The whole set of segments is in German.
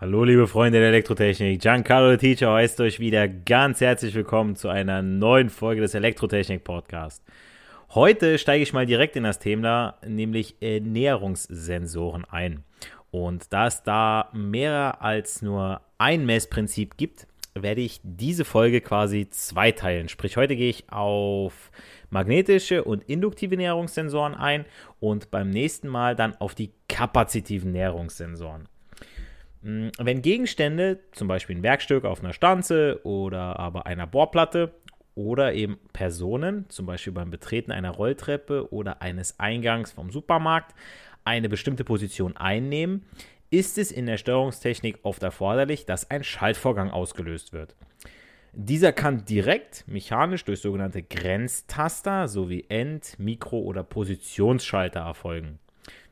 Hallo liebe Freunde der Elektrotechnik, Giancarlo the Teacher heißt euch wieder ganz herzlich willkommen zu einer neuen Folge des Elektrotechnik Podcast. Heute steige ich mal direkt in das Thema, nämlich Ernährungssensoren ein. Und da es da mehr als nur ein Messprinzip gibt, werde ich diese Folge quasi zweiteilen. Sprich, heute gehe ich auf magnetische und induktive Näherungssensoren ein und beim nächsten Mal dann auf die kapazitiven Näherungssensoren. Mm, wenn Gegenstände, zum Beispiel ein Werkstück auf einer Stanze oder aber einer Bohrplatte oder eben Personen, zum Beispiel beim Betreten einer Rolltreppe oder eines Eingangs vom Supermarkt, eine bestimmte Position einnehmen, ist es in der Steuerungstechnik oft erforderlich, dass ein Schaltvorgang ausgelöst wird. Dieser kann direkt mechanisch durch sogenannte Grenztaster sowie End-, Mikro- oder Positionsschalter erfolgen.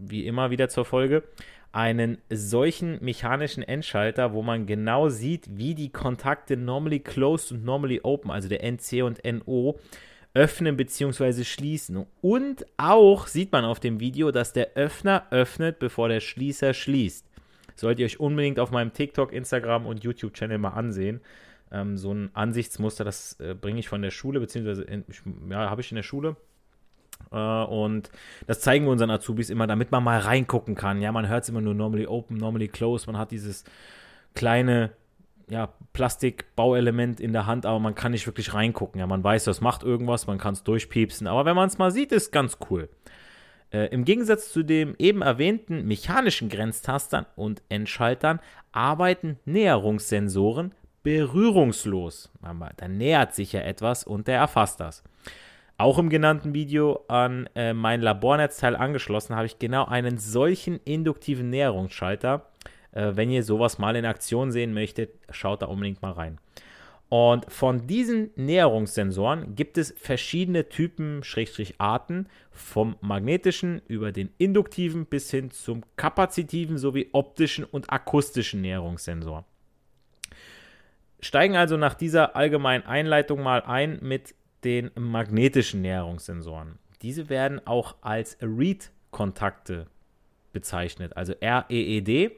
wie immer wieder zur Folge, einen solchen mechanischen Endschalter, wo man genau sieht, wie die Kontakte normally closed und normally open, also der NC und NO, öffnen bzw. schließen. Und auch sieht man auf dem Video, dass der Öffner öffnet, bevor der Schließer schließt. Solltet ihr euch unbedingt auf meinem TikTok, Instagram und YouTube-Channel mal ansehen. Ähm, so ein Ansichtsmuster, das äh, bringe ich von der Schule, beziehungsweise ja, habe ich in der Schule und das zeigen wir unseren Azubis immer, damit man mal reingucken kann. Ja, man hört es immer nur normally open, normally closed. Man hat dieses kleine ja, Plastikbauelement in der Hand, aber man kann nicht wirklich reingucken. Ja, man weiß, das macht irgendwas, man kann es durchpiepsen. Aber wenn man es mal sieht, ist ganz cool. Äh, Im Gegensatz zu dem eben erwähnten mechanischen Grenztastern und Endschaltern arbeiten Näherungssensoren berührungslos. Da nähert sich ja etwas und der erfasst das. Auch im genannten Video an äh, mein Labornetzteil angeschlossen habe ich genau einen solchen induktiven Näherungsschalter. Äh, wenn ihr sowas mal in Aktion sehen möchtet, schaut da unbedingt mal rein. Und von diesen Näherungssensoren gibt es verschiedene Typen, Schrägstrich Arten, vom magnetischen über den induktiven bis hin zum kapazitiven sowie optischen und akustischen Näherungssensor. Steigen also nach dieser allgemeinen Einleitung mal ein mit den magnetischen Näherungssensoren. Diese werden auch als Read-Kontakte bezeichnet, also REED.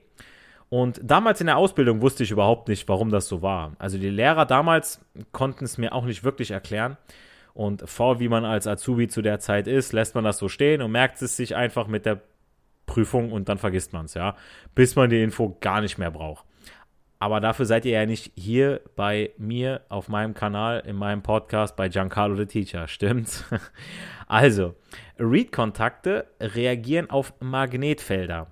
Und damals in der Ausbildung wusste ich überhaupt nicht, warum das so war. Also die Lehrer damals konnten es mir auch nicht wirklich erklären. Und vor wie man als Azubi zu der Zeit ist, lässt man das so stehen und merkt es sich einfach mit der Prüfung und dann vergisst man es, ja. Bis man die Info gar nicht mehr braucht. Aber dafür seid ihr ja nicht hier bei mir auf meinem Kanal, in meinem Podcast bei Giancarlo the Teacher, stimmt's? Also, Read-Kontakte reagieren auf Magnetfelder.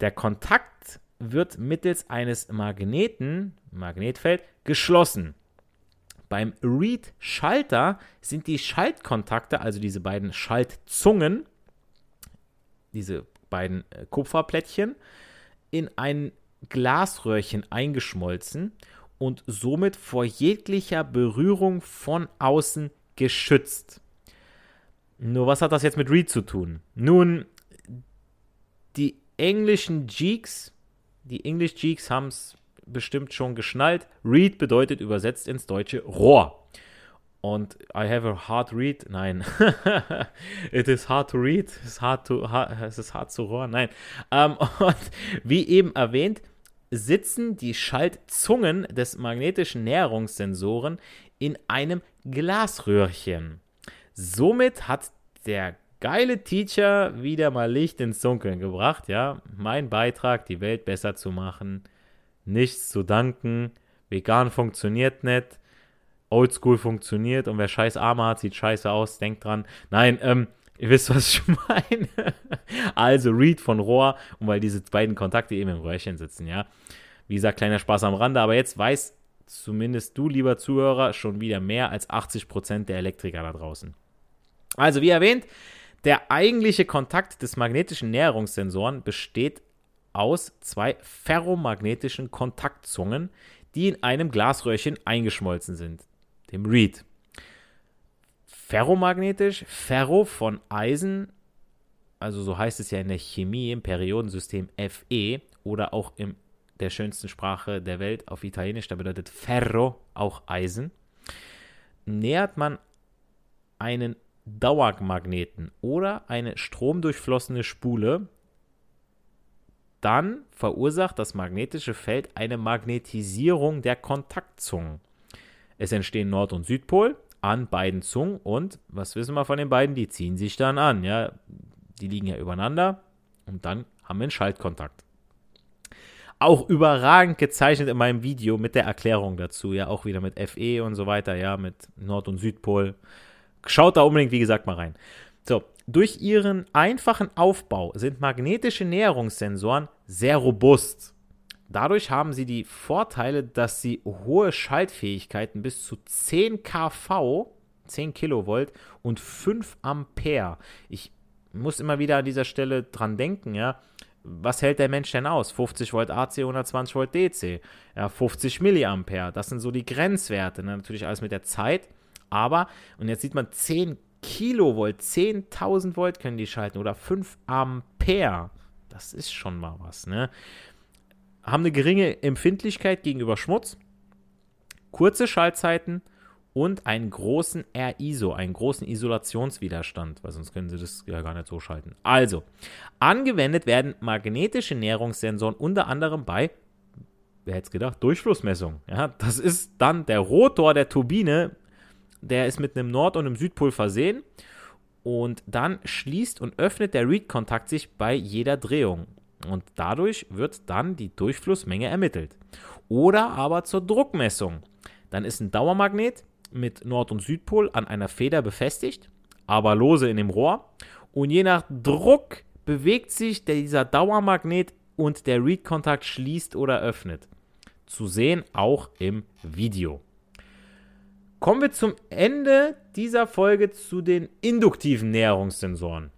Der Kontakt wird mittels eines Magneten, Magnetfeld, geschlossen. Beim Read-Schalter sind die Schaltkontakte, also diese beiden Schaltzungen, diese beiden äh, Kupferplättchen, in einen Glasröhrchen eingeschmolzen und somit vor jeglicher Berührung von außen geschützt. Nur was hat das jetzt mit Reed zu tun? Nun, die englischen Jeeks, die English Jeeks haben es bestimmt schon geschnallt. Reed bedeutet übersetzt ins Deutsche Rohr. Und I have a hard read. Nein. It is hard to read. It is hard to, es ist hart zu hören. Nein. Um, und wie eben erwähnt, sitzen die Schaltzungen des magnetischen Näherungssensoren in einem Glasröhrchen. Somit hat der geile Teacher wieder mal Licht ins Dunkeln gebracht, ja. Mein Beitrag, die Welt besser zu machen. Nichts zu danken. Vegan funktioniert nicht. Oldschool funktioniert und wer scheiß Arme hat, sieht scheiße aus, denkt dran. Nein, ähm, ihr wisst, was ich meine. also Read von Rohr und weil diese beiden Kontakte eben im Röhrchen sitzen, ja. Wie gesagt, kleiner Spaß am Rande, aber jetzt weiß zumindest du, lieber Zuhörer, schon wieder mehr als 80% der Elektriker da draußen. Also, wie erwähnt, der eigentliche Kontakt des magnetischen Näherungssensoren besteht aus zwei ferromagnetischen Kontaktzungen, die in einem Glasröhrchen eingeschmolzen sind dem Reed. Ferromagnetisch, Ferro von Eisen, also so heißt es ja in der Chemie im Periodensystem Fe oder auch in der schönsten Sprache der Welt auf Italienisch, da bedeutet Ferro auch Eisen, nähert man einen Dauermagneten oder eine stromdurchflossene Spule, dann verursacht das magnetische Feld eine Magnetisierung der Kontaktzungen. Es entstehen Nord- und Südpol an beiden Zungen und was wissen wir von den beiden? Die ziehen sich dann an, ja. Die liegen ja übereinander und dann haben wir einen Schaltkontakt. Auch überragend gezeichnet in meinem Video mit der Erklärung dazu, ja, auch wieder mit FE und so weiter, ja, mit Nord- und Südpol. Schaut da unbedingt, wie gesagt, mal rein. So, durch ihren einfachen Aufbau sind magnetische Näherungssensoren sehr robust. Dadurch haben sie die Vorteile, dass sie hohe Schaltfähigkeiten bis zu 10 kV, 10 Kilovolt und 5 Ampere. Ich muss immer wieder an dieser Stelle dran denken, ja. Was hält der Mensch denn aus? 50 Volt AC, 120 Volt DC, ja, 50 Milliampere. Das sind so die Grenzwerte. Ne? Natürlich alles mit der Zeit. Aber, und jetzt sieht man 10 Kilovolt, 10.000 Volt können die schalten oder 5 Ampere. Das ist schon mal was, ne? Haben eine geringe Empfindlichkeit gegenüber Schmutz, kurze Schaltzeiten und einen großen RISO, einen großen Isolationswiderstand, weil sonst können sie das ja gar nicht so schalten. Also, angewendet werden magnetische Näherungssensoren unter anderem bei, wer hätte es gedacht, Durchflussmessung. Ja, das ist dann der Rotor der Turbine, der ist mit einem Nord- und einem Südpol versehen und dann schließt und öffnet der Read-Kontakt sich bei jeder Drehung. Und dadurch wird dann die Durchflussmenge ermittelt. Oder aber zur Druckmessung. Dann ist ein Dauermagnet mit Nord- und Südpol an einer Feder befestigt, aber lose in dem Rohr. Und je nach Druck bewegt sich dieser Dauermagnet und der Read-Kontakt schließt oder öffnet. Zu sehen auch im Video. Kommen wir zum Ende dieser Folge zu den induktiven Näherungssensoren.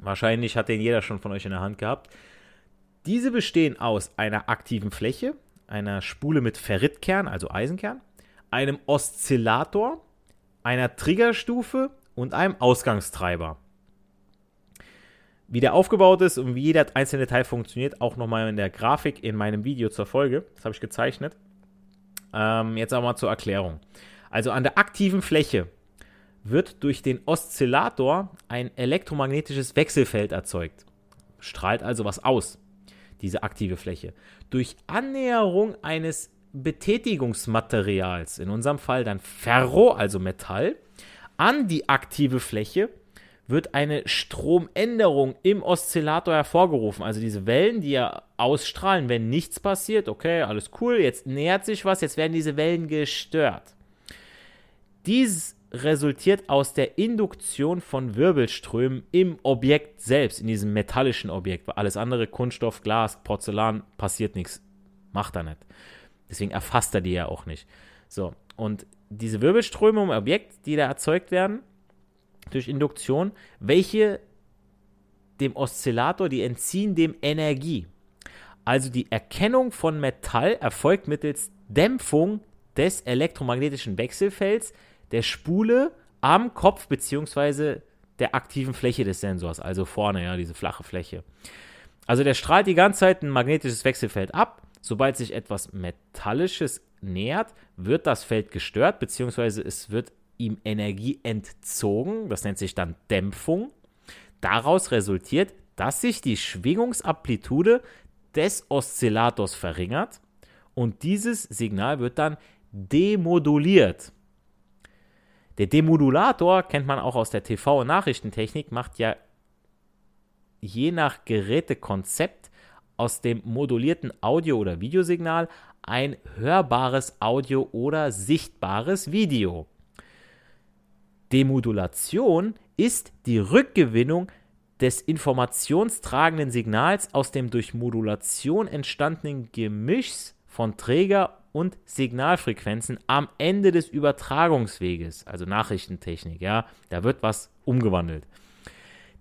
Wahrscheinlich hat den jeder schon von euch in der Hand gehabt. Diese bestehen aus einer aktiven Fläche, einer Spule mit Ferritkern, also Eisenkern, einem Oszillator, einer Triggerstufe und einem Ausgangstreiber. Wie der aufgebaut ist und wie jeder einzelne Teil funktioniert, auch nochmal in der Grafik in meinem Video zur Folge. Das habe ich gezeichnet. Ähm, jetzt aber mal zur Erklärung. Also an der aktiven Fläche wird durch den Oszillator ein elektromagnetisches Wechselfeld erzeugt. Strahlt also was aus, diese aktive Fläche. Durch Annäherung eines Betätigungsmaterials, in unserem Fall dann Ferro, also Metall, an die aktive Fläche wird eine Stromänderung im Oszillator hervorgerufen. Also diese Wellen, die ja ausstrahlen, wenn nichts passiert, okay, alles cool, jetzt nähert sich was, jetzt werden diese Wellen gestört. Dies resultiert aus der Induktion von Wirbelströmen im Objekt selbst, in diesem metallischen Objekt. Alles andere, Kunststoff, Glas, Porzellan, passiert nichts. Macht er nicht. Deswegen erfasst er die ja auch nicht. So, und diese Wirbelströme im Objekt, die da erzeugt werden durch Induktion, welche dem Oszillator, die entziehen dem Energie. Also die Erkennung von Metall erfolgt mittels Dämpfung des elektromagnetischen Wechselfelds, der Spule am Kopf beziehungsweise der aktiven Fläche des Sensors, also vorne, ja, diese flache Fläche. Also der strahlt die ganze Zeit ein magnetisches Wechselfeld ab. Sobald sich etwas Metallisches nähert, wird das Feld gestört, beziehungsweise es wird ihm Energie entzogen, das nennt sich dann Dämpfung. Daraus resultiert, dass sich die Schwingungsamplitude des Oszillators verringert und dieses Signal wird dann demoduliert. Der Demodulator kennt man auch aus der TV- und Nachrichtentechnik, macht ja je nach Gerätekonzept aus dem modulierten Audio- oder Videosignal ein hörbares Audio oder sichtbares Video. Demodulation ist die Rückgewinnung des informationstragenden Signals aus dem durch Modulation entstandenen Gemischs von Träger und Signalfrequenzen am Ende des Übertragungsweges, also Nachrichtentechnik, ja, da wird was umgewandelt.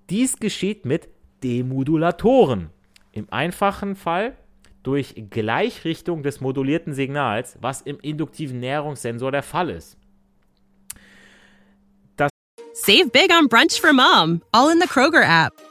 Dies geschieht mit Demodulatoren. Im einfachen Fall durch Gleichrichtung des modulierten Signals, was im induktiven Näherungssensor der Fall ist. Save big on brunch for mom, all in the Kroger app.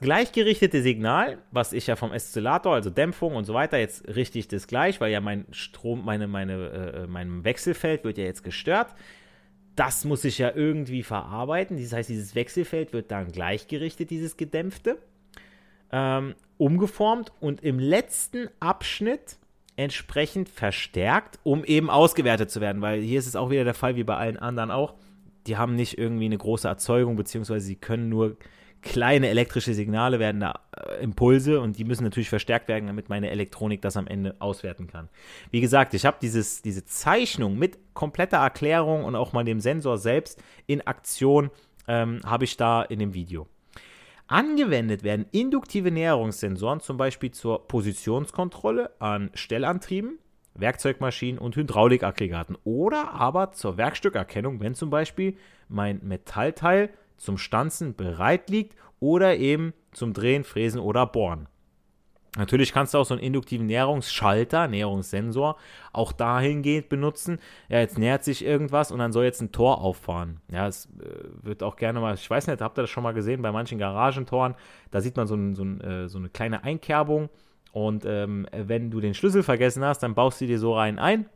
Gleichgerichtete Signal, was ich ja vom Eszillator, also Dämpfung und so weiter, jetzt richte ich das gleich, weil ja mein Strom, meine, meine, äh, mein Wechselfeld wird ja jetzt gestört. Das muss ich ja irgendwie verarbeiten. Das heißt, dieses Wechselfeld wird dann gleichgerichtet, dieses gedämpfte, ähm, umgeformt und im letzten Abschnitt entsprechend verstärkt, um eben ausgewertet zu werden. Weil hier ist es auch wieder der Fall, wie bei allen anderen auch. Die haben nicht irgendwie eine große Erzeugung, beziehungsweise sie können nur kleine elektrische Signale werden da äh, Impulse und die müssen natürlich verstärkt werden, damit meine Elektronik das am Ende auswerten kann. Wie gesagt, ich habe diese Zeichnung mit kompletter Erklärung und auch mal dem Sensor selbst in Aktion ähm, habe ich da in dem Video. Angewendet werden induktive Näherungssensoren zum Beispiel zur Positionskontrolle an Stellantrieben, Werkzeugmaschinen und Hydraulikaggregaten oder aber zur Werkstückerkennung, wenn zum Beispiel mein Metallteil zum Stanzen bereit liegt oder eben zum Drehen, Fräsen oder Bohren. Natürlich kannst du auch so einen induktiven Näherungsschalter, Näherungssensor, auch dahingehend benutzen. Ja, jetzt nähert sich irgendwas und dann soll jetzt ein Tor auffahren. Ja, es äh, wird auch gerne mal, ich weiß nicht, habt ihr das schon mal gesehen bei manchen Garagentoren? Da sieht man so, ein, so, ein, äh, so eine kleine Einkerbung und ähm, wenn du den Schlüssel vergessen hast, dann baust du dir so rein ein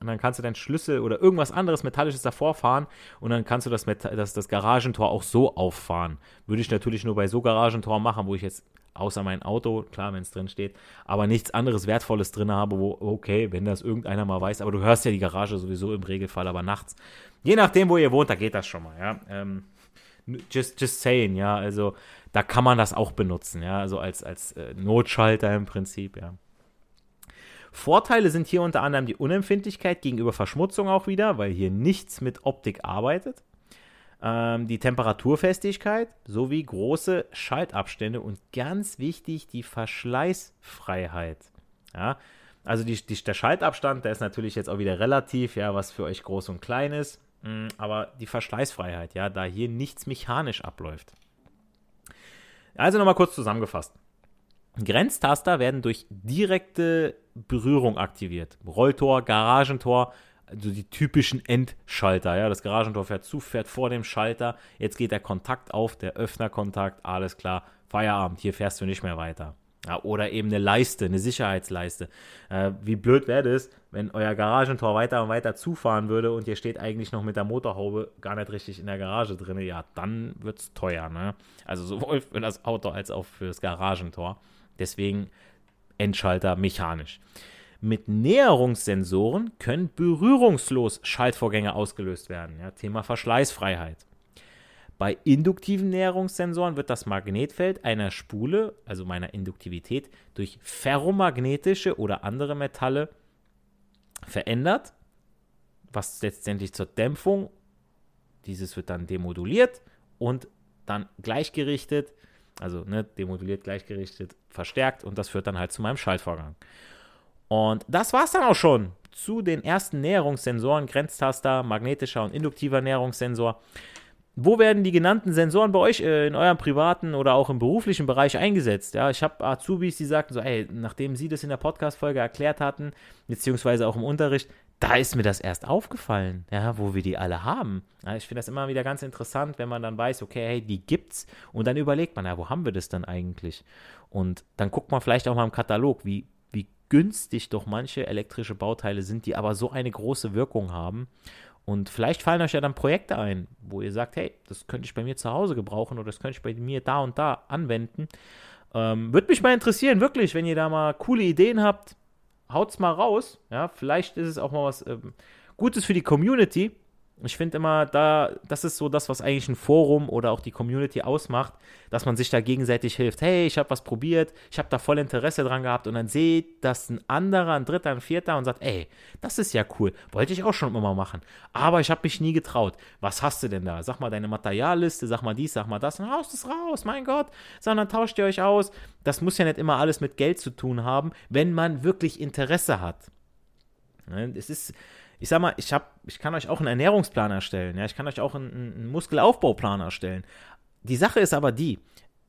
und dann kannst du deinen Schlüssel oder irgendwas anderes Metallisches davor fahren und dann kannst du das, das, das Garagentor auch so auffahren. Würde ich natürlich nur bei so Garagentoren machen, wo ich jetzt außer mein Auto, klar, wenn es drin steht, aber nichts anderes Wertvolles drin habe, wo, okay, wenn das irgendeiner mal weiß, aber du hörst ja die Garage sowieso im Regelfall, aber nachts. Je nachdem, wo ihr wohnt, da geht das schon mal, ja. Ähm, just, just saying, ja, also da kann man das auch benutzen, ja, also als, als äh, Notschalter im Prinzip, ja. Vorteile sind hier unter anderem die Unempfindlichkeit gegenüber Verschmutzung auch wieder, weil hier nichts mit Optik arbeitet. Ähm, die Temperaturfestigkeit sowie große Schaltabstände und ganz wichtig die Verschleißfreiheit. Ja, also die, die, der Schaltabstand, der ist natürlich jetzt auch wieder relativ, ja, was für euch groß und klein ist. Mm, aber die Verschleißfreiheit, ja, da hier nichts mechanisch abläuft. Also nochmal kurz zusammengefasst. Grenztaster werden durch direkte Berührung aktiviert. Rolltor, Garagentor, also die typischen Endschalter. Ja, das Garagentor fährt zu, fährt vor dem Schalter. Jetzt geht der Kontakt auf, der Öffnerkontakt, alles klar. Feierabend, hier fährst du nicht mehr weiter. Ja, oder eben eine Leiste, eine Sicherheitsleiste. Äh, wie blöd wäre das, wenn euer Garagentor weiter und weiter zufahren würde und ihr steht eigentlich noch mit der Motorhaube gar nicht richtig in der Garage drin. Ja, dann wird es teuer. Ne? Also sowohl für das Auto als auch für das Garagentor. Deswegen Endschalter mechanisch. Mit Näherungssensoren können berührungslos Schaltvorgänge ausgelöst werden. Ja, Thema Verschleißfreiheit. Bei induktiven Näherungssensoren wird das Magnetfeld einer Spule, also meiner Induktivität, durch ferromagnetische oder andere Metalle verändert, was letztendlich zur Dämpfung, dieses wird dann demoduliert und dann gleichgerichtet also ne, demoduliert, gleichgerichtet, verstärkt und das führt dann halt zu meinem Schaltvorgang. Und das war es dann auch schon zu den ersten Näherungssensoren, Grenztaster, magnetischer und induktiver Näherungssensor. wo werden die genannten Sensoren bei euch äh, in eurem privaten oder auch im beruflichen Bereich eingesetzt? Ja, ich habe Azubis, die sagten so, ey, nachdem sie das in der Podcast-Folge erklärt hatten, beziehungsweise auch im Unterricht, da ist mir das erst aufgefallen, ja, wo wir die alle haben. Ja, ich finde das immer wieder ganz interessant, wenn man dann weiß, okay, hey, die gibt's und dann überlegt man, ja, wo haben wir das dann eigentlich? Und dann guckt man vielleicht auch mal im Katalog, wie, wie günstig doch manche elektrische Bauteile sind, die aber so eine große Wirkung haben. Und vielleicht fallen euch ja dann Projekte ein, wo ihr sagt, hey, das könnte ich bei mir zu Hause gebrauchen oder das könnte ich bei mir da und da anwenden. Ähm, Würde mich mal interessieren, wirklich, wenn ihr da mal coole Ideen habt, haut's mal raus. Ja, vielleicht ist es auch mal was ähm, Gutes für die Community. Ich finde immer, da, das ist so das, was eigentlich ein Forum oder auch die Community ausmacht, dass man sich da gegenseitig hilft. Hey, ich habe was probiert, ich habe da voll Interesse dran gehabt und dann seht das ein anderer, ein dritter, ein vierter und sagt, ey, das ist ja cool, wollte ich auch schon immer machen, aber ich habe mich nie getraut. Was hast du denn da? Sag mal deine Materialliste, sag mal dies, sag mal das und haust es raus, mein Gott, sondern tauscht ihr euch aus. Das muss ja nicht immer alles mit Geld zu tun haben, wenn man wirklich Interesse hat. Ne, es ist ich sag mal, ich, hab, ich kann euch auch einen Ernährungsplan erstellen, ja, ich kann euch auch einen, einen Muskelaufbauplan erstellen. Die Sache ist aber die,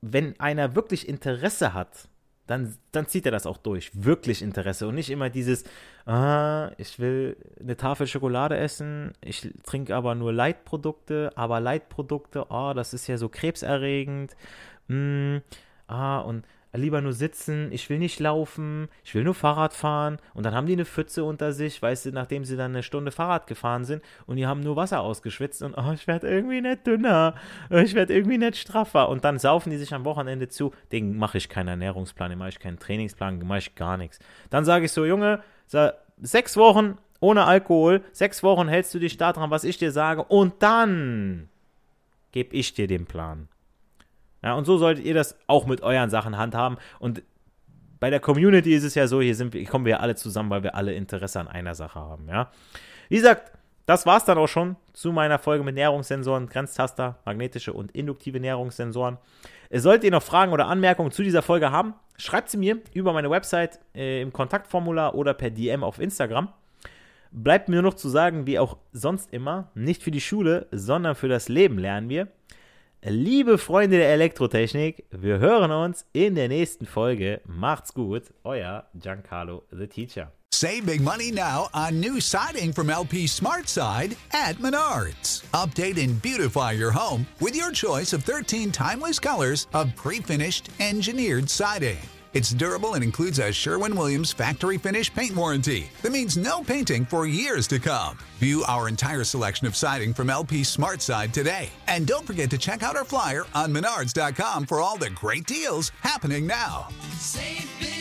wenn einer wirklich Interesse hat, dann, dann zieht er das auch durch. Wirklich Interesse. Und nicht immer dieses, ah, ich will eine Tafel Schokolade essen, ich trinke aber nur Leitprodukte, aber Leitprodukte, oh, das ist ja so krebserregend. Mm, ah, und lieber nur sitzen, ich will nicht laufen, ich will nur Fahrrad fahren. Und dann haben die eine Pfütze unter sich, weißt du, nachdem sie dann eine Stunde Fahrrad gefahren sind und die haben nur Wasser ausgeschwitzt und oh, ich werde irgendwie nicht dünner, ich werde irgendwie nicht straffer. Und dann saufen die sich am Wochenende zu, den mache ich keinen Ernährungsplan, den mache ich keinen Trainingsplan, den mache ich gar nichts. Dann sage ich so, Junge, sechs Wochen ohne Alkohol, sechs Wochen hältst du dich daran, was ich dir sage und dann gebe ich dir den Plan. Ja, und so solltet ihr das auch mit euren Sachen handhaben. Und bei der Community ist es ja so, hier sind wir, kommen wir alle zusammen, weil wir alle Interesse an einer Sache haben. Ja. Wie gesagt, das war es dann auch schon zu meiner Folge mit Nährungssensoren, Grenztaster, magnetische und induktive Nährungssensoren. Solltet ihr noch Fragen oder Anmerkungen zu dieser Folge haben, schreibt sie mir über meine Website äh, im Kontaktformular oder per DM auf Instagram. Bleibt mir nur noch zu sagen, wie auch sonst immer, nicht für die Schule, sondern für das Leben lernen wir. Liebe Freunde der Elektrotechnik, wir hören uns in der nächsten Folge. Macht's gut, euer Giancarlo the Teacher. Save big money now on new siding from LP SmartSide at Menards. Update and beautify your home with your choice of 13 timeless colors of pre-finished engineered siding. It's durable and includes a Sherwin Williams factory finish paint warranty that means no painting for years to come. View our entire selection of siding from LP Smart Side today. And don't forget to check out our flyer on menards.com for all the great deals happening now. Save big.